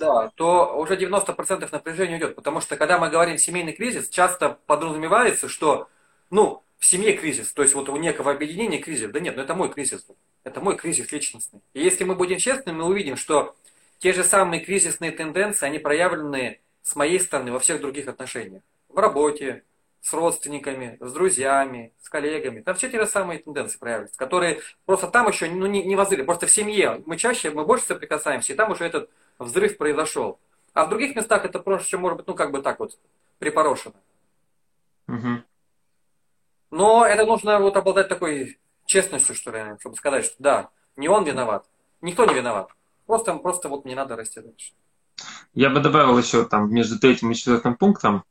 да, то уже 90% напряжения уйдет. Потому что когда мы говорим семейный кризис, часто подразумевается, что ну, в семье кризис, то есть вот у некого объединения кризис. Да нет, ну это мой кризис. Это мой кризис личностный. И если мы будем честны, мы увидим, что те же самые кризисные тенденции, они проявлены с моей стороны во всех других отношениях. В работе, с родственниками, с друзьями, с коллегами. Там все те же самые тенденции проявляются, которые просто там еще ну, не, не возрыли. Просто в семье мы чаще, мы больше соприкасаемся, и там уже этот взрыв произошел. А в других местах это просто может быть, ну, как бы так вот, припорошено. Угу. Но это нужно вот обладать такой честностью, что ли, чтобы сказать, что да, не он виноват, никто не виноват. Просто, просто вот не надо расти дальше. Я бы добавил еще там между третьим и четвертым пунктом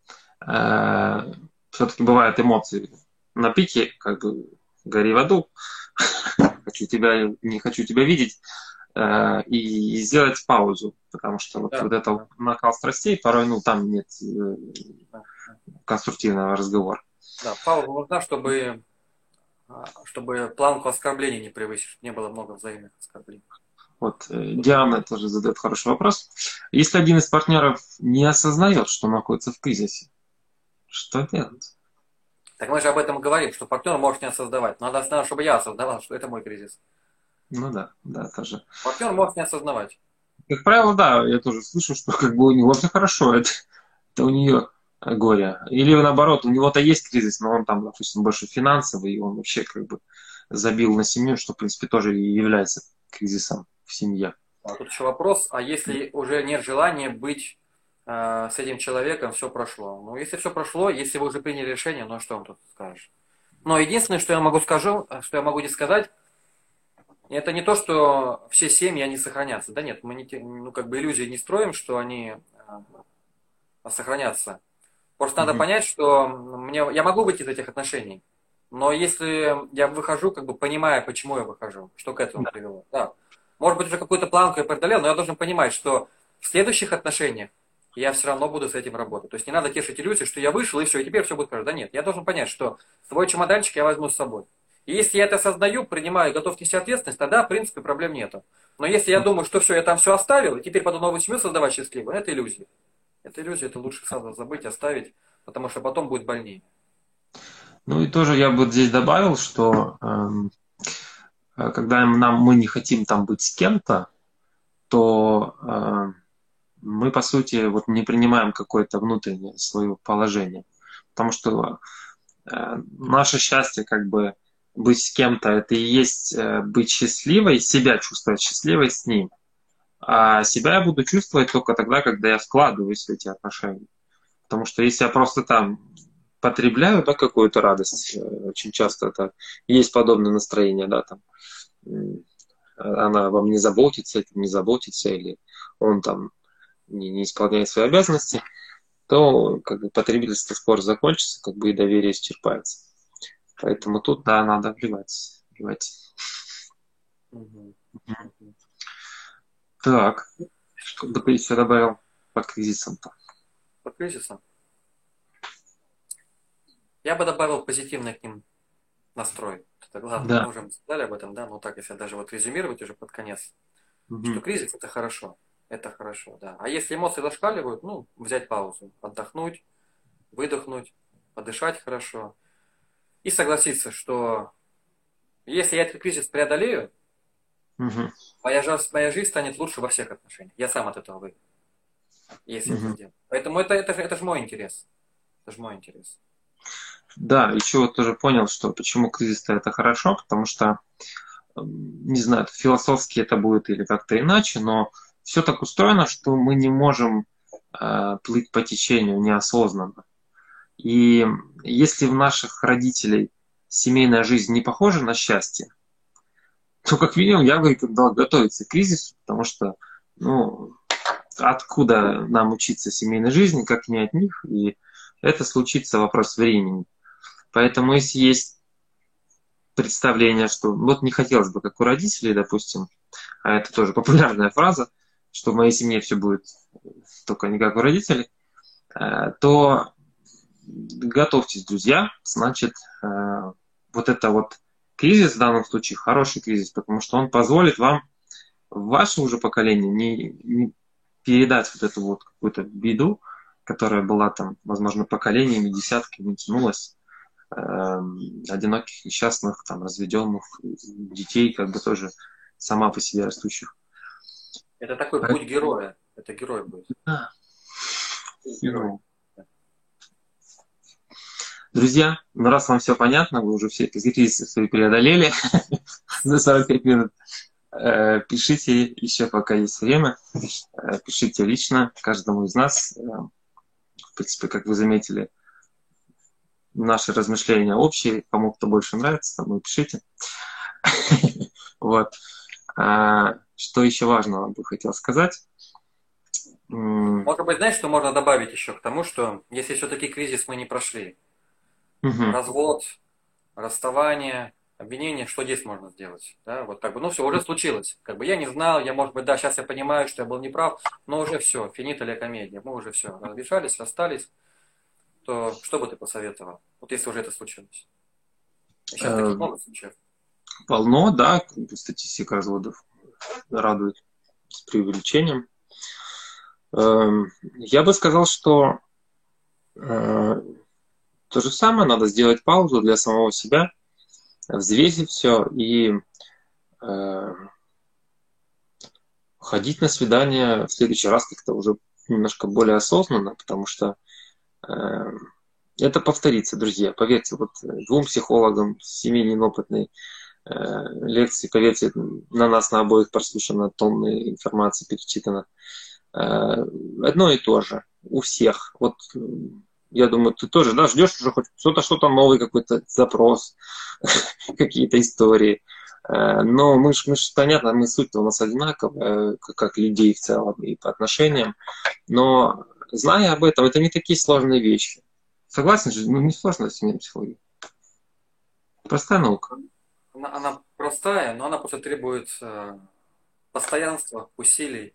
э, все-таки бывают эмоции на пике, как бы гори в аду, хочу тебя, не хочу тебя видеть, э, и, и сделать паузу, потому что вот, да. вот это накал страстей, порой, ну, там нет э, конструктивного разговора. Да, пауза нужна, чтобы, а, чтобы планку оскорблений не превысить, не было много взаимных оскорблений. Вот э, Диана тоже задает хороший вопрос. Если один из партнеров не осознает, что находится в кризисе, что делать? Так мы же об этом говорим, что партнер может не осознавать. Надо осознавать, чтобы я осознавал, что это мой кризис. Ну да, да, тоже. Партнер может не осознавать. Как правило, да, я тоже слышу, что как бы у него все хорошо, это, это у нее горе. Или наоборот, у него-то есть кризис, но он там, допустим, больше финансовый, и он вообще как бы забил на семью, что, в принципе, тоже и является кризисом в семье. А тут еще вопрос, а если уже нет желания быть э, с этим человеком все прошло. Ну, если все прошло, если вы уже приняли решение, ну, что вам тут скажешь? Но единственное, что я могу скажу, что я могу не сказать, это не то, что все семьи, они сохранятся. Да нет, мы не, ну, как бы иллюзии не строим, что они а, сохранятся. Просто mm-hmm. надо понять, что мне, я могу выйти из этих отношений. Но если я выхожу, как бы понимая, почему я выхожу, что к этому привело. Да. Может быть, уже какую-то планку я преодолел, но я должен понимать, что в следующих отношениях я все равно буду с этим работать. То есть не надо тешить иллюзии, что я вышел, и все, и теперь все будет хорошо. Да нет, я должен понять, что свой чемоданчик я возьму с собой. И если я это осознаю, принимаю, готов нести ответственность, тогда, в принципе, проблем нету. Но если я думаю, что все, я там все оставил, и теперь буду новую семью создавать счастливую, это иллюзия. Это иллюзия, это лучше сразу забыть, оставить, потому что потом будет больнее. Ну и тоже я бы здесь добавил, что эм, э, когда нам, мы не хотим там быть с кем-то, то э, мы, по сути, вот не принимаем какое-то внутреннее свое положение. Потому что э, наше счастье, как бы быть с кем-то, это и есть э, быть счастливой, себя чувствовать счастливой с ним. А себя я буду чувствовать только тогда, когда я вкладываюсь в эти отношения. Потому что если я просто там потребляю да, какую-то радость, э, очень часто это есть подобное настроение, да, там она обо мне заботится, не заботится, или он там не, не исполняет свои обязанности, то как бы потребительский спор закончится, как бы и доверие исчерпается. Поэтому тут, да, надо вливать. вливать. Угу. Угу. Так, что бы ты еще добавил по кризисам-то? По кризисам? Я бы добавил позитивный к ним настрой. Это главное, да. мы уже сказали об этом, да, но так, если даже вот резюмировать уже под конец, угу. что кризис это хорошо, это хорошо, да. А если эмоции зашкаливают, ну, взять паузу, отдохнуть, выдохнуть, подышать хорошо и согласиться, что если я этот кризис преодолею, угу. моя, моя жизнь станет лучше во всех отношениях. Я сам от этого выйду. Если угу. это сделаю. Поэтому это, это, это же мой интерес. Это же мой интерес. Да, еще вот тоже понял, что почему кризис это хорошо, потому что, не знаю, философски это будет или как-то иначе, но все так устроено, что мы не можем э, плыть по течению неосознанно. И если в наших родителей семейная жизнь не похожа на счастье, то как минимум я бы рекомендовал готовиться к кризису, потому что, ну, откуда нам учиться семейной жизни, как не от них, и это случится вопрос времени. Поэтому если есть представление, что вот не хотелось бы, как у родителей, допустим, а это тоже популярная фраза, что в моей семье все будет только не как у родителей, э, то готовьтесь, друзья, значит, э, вот это вот кризис в данном случае хороший кризис, потому что он позволит вам в ваше уже поколение не, не передать вот эту вот какую-то беду, которая была там, возможно, поколениями, десятками тянулась, э, одиноких, несчастных, там, разведенных детей, как бы тоже сама по себе растущих. Это такой путь героя. Это герой будет. Да. Герой. Друзья, ну раз вам все понятно, вы уже все кризисы свои преодолели за 45 минут, э, пишите еще пока есть время, э, пишите лично каждому из нас, э, принципе, как вы заметили, наши размышления общие. Кому кто больше нравится, вы пишите. Вот. А, что еще важного бы хотел сказать? Может быть, знаешь, что можно добавить еще к тому, что если все-таки кризис мы не прошли, развод, расставание, обвинение, что здесь можно сделать? Да, вот как бы, ну все, уже случилось. Как бы я не знал, я, может быть, да, сейчас я понимаю, что я был неправ, но уже все, финита ля комедия, мы уже все, разбежались, расстались, то что бы ты посоветовал, вот если уже это случилось? Сейчас таких эм, много случаев. Полно, да, статистика разводов радует с преувеличением. Эм, я бы сказал, что э, то же самое, надо сделать паузу для самого себя, взвесить все и э, ходить на свидание в следующий раз как-то уже немножко более осознанно, потому что э, это повторится, друзья. Поверьте, вот двум психологам, семейной опытной э, лекции, поверьте, на нас на обоих прослушано тонны информации, перечитано. Э, одно и то же у всех. Вот я думаю, ты тоже, да, ждешь уже хоть что-то, что-то новый какой-то запрос, какие-то истории. Э, но мы ж, мы ж, понятно, мы суть у нас одинаковая, как людей в целом и по отношениям. Но зная об этом, это не такие сложные вещи. Согласен же? Ну, не сложно семейная психология. Простая наука. Она, она простая, но она просто требует э, постоянства, усилий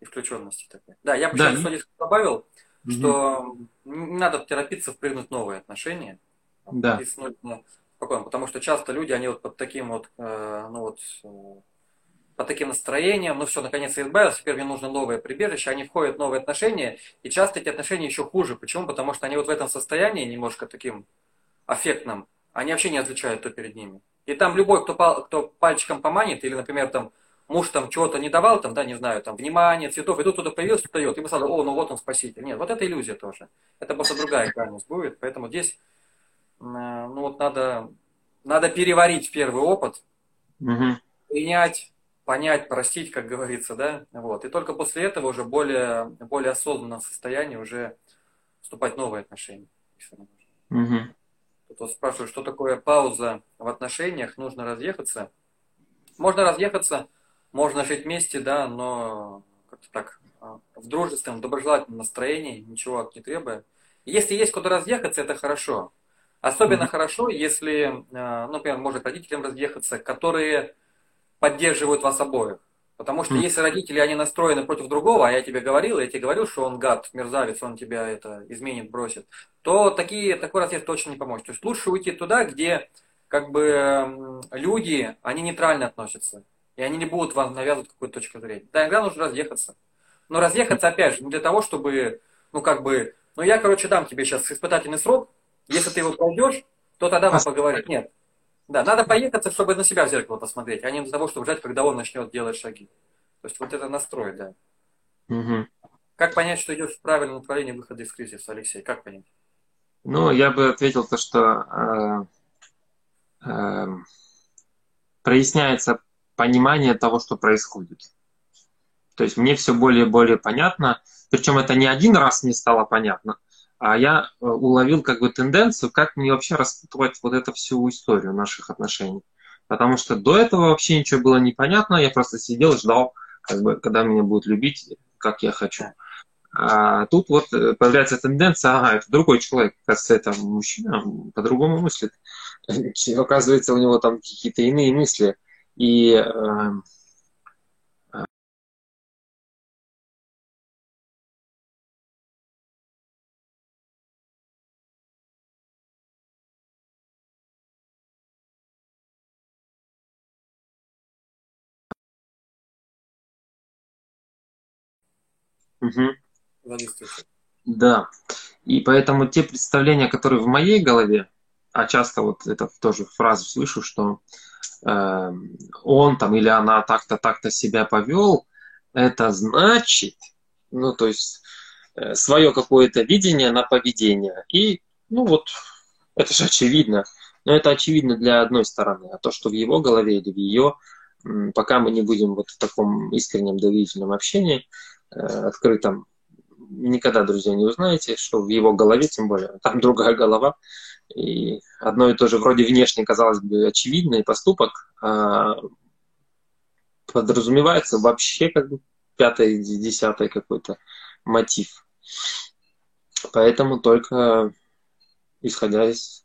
и включенности такой. Да, я бы да. здесь добавил, что надо торопиться впрыгнуть в новые отношения. Да. спокойно, потому что часто люди, они вот под таким вот, э, ну вот, э, под таким настроением, ну все, наконец я избавился, теперь мне нужно новое прибежище, они входят в новые отношения, и часто эти отношения еще хуже. Почему? Потому что они вот в этом состоянии немножко таким аффектным, они вообще не отличают, кто перед ними. И там любой, кто, кто пальчиком поманит, или, например, там муж там чего-то не давал, там, да, не знаю, там, внимания, цветов, и тут кто-то появился, кто дает, и мы сразу, о, ну вот он спаситель. Нет, вот это иллюзия тоже. Это просто другая крайность будет, поэтому здесь, э, ну вот надо, надо переварить первый опыт, угу. принять, понять, простить, как говорится, да, вот, и только после этого уже более, более осознанном состоянии уже вступать в новые отношения. Угу. Тут спрашивают, что такое пауза в отношениях, нужно разъехаться. Можно разъехаться, можно жить вместе, да, но как-то так а, в дружественном, доброжелательном настроении, ничего не требуя. Если есть куда разъехаться, это хорошо. Особенно mm-hmm. хорошо, если, а, ну, например, может родителям разъехаться, которые поддерживают вас обоих. Потому что mm-hmm. если родители, они настроены против другого, а я тебе говорил, я тебе говорил, что он гад, мерзавец, он тебя это изменит, бросит, то такие, такой разъезд точно не поможет. То есть лучше уйти туда, где как бы люди, они нейтрально относятся. И они не будут вам навязывать какую-то точку зрения. Да, иногда нужно разъехаться. Но разъехаться, опять же, не для того, чтобы, ну, как бы, ну, я, короче, дам тебе сейчас испытательный срок. Если ты его пройдешь, то тогда мы поговорим. Нет. Да, надо поехаться, чтобы на себя в зеркало посмотреть, а не для того, чтобы ждать, когда он начнет делать шаги. То есть вот это настрой, да. Угу. Как понять, что идешь в правильном направлении выхода из кризиса, Алексей? Как понять? Ну, я бы ответил то, что э, э, проясняется понимание того, что происходит. То есть мне все более и более понятно, причем это не один раз мне стало понятно, а я э, уловил как бы тенденцию, как мне вообще распутывать вот эту всю историю наших отношений. Потому что до этого вообще ничего было непонятно, я просто сидел и ждал, как бы, когда меня будут любить, как я хочу. А тут вот э, появляется тенденция, ага, это другой человек, кажется, это мужчина, по-другому мыслит. Оказывается, у него там какие-то иные мысли. И Угу. Да. И поэтому те представления, которые в моей голове, а часто вот это тоже фразу слышу, что он там или она так-то, так-то себя повел, это значит, ну, то есть э, свое какое-то видение на поведение. И, ну вот, это же очевидно. Но это очевидно для одной стороны, а то, что в его голове или в ее, пока мы не будем вот в таком искреннем доверительном общении, э, открытом, никогда, друзья, не узнаете, что в его голове, тем более, там другая голова, и одно и то же вроде внешне, казалось бы, очевидный поступок, а подразумевается вообще как бы пятый, десятый какой-то мотив. Поэтому только исходя из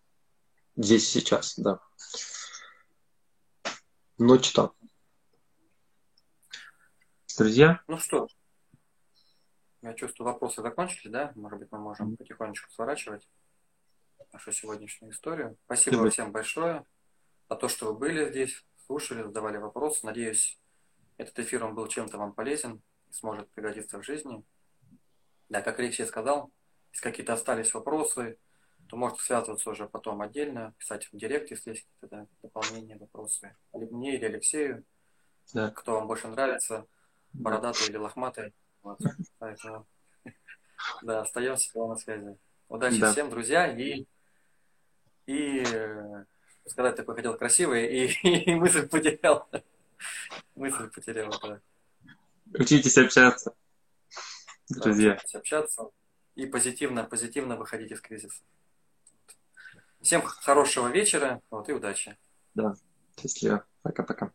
здесь сейчас, да. Ну что? Друзья? Ну что, я чувствую, вопросы закончились, да? Может быть, мы можем потихонечку сворачивать нашу сегодняшнюю историю. Спасибо Спасибо. всем большое за то, что вы были здесь, слушали, задавали вопросы. Надеюсь, этот эфир он был чем-то вам полезен и сможет пригодиться в жизни. Да, как Алексей сказал, если какие-то остались вопросы, то можете связываться уже потом отдельно, писать в директ, если есть какие-то дополнения, вопросы. Либо мне или Алексею, да. кто вам больше нравится, бородатый или лохматый. Вот. Поэтому, да, остаемся на связи. Удачи да. всем, друзья, и, и сказать такое хотел красивое, и, и мысль потерял. мысль потерял, да. Учитесь общаться, друзья. Да, учитесь общаться и позитивно, позитивно выходить из кризиса. Всем хорошего вечера, вот, и удачи. Да, счастливо. Пока-пока.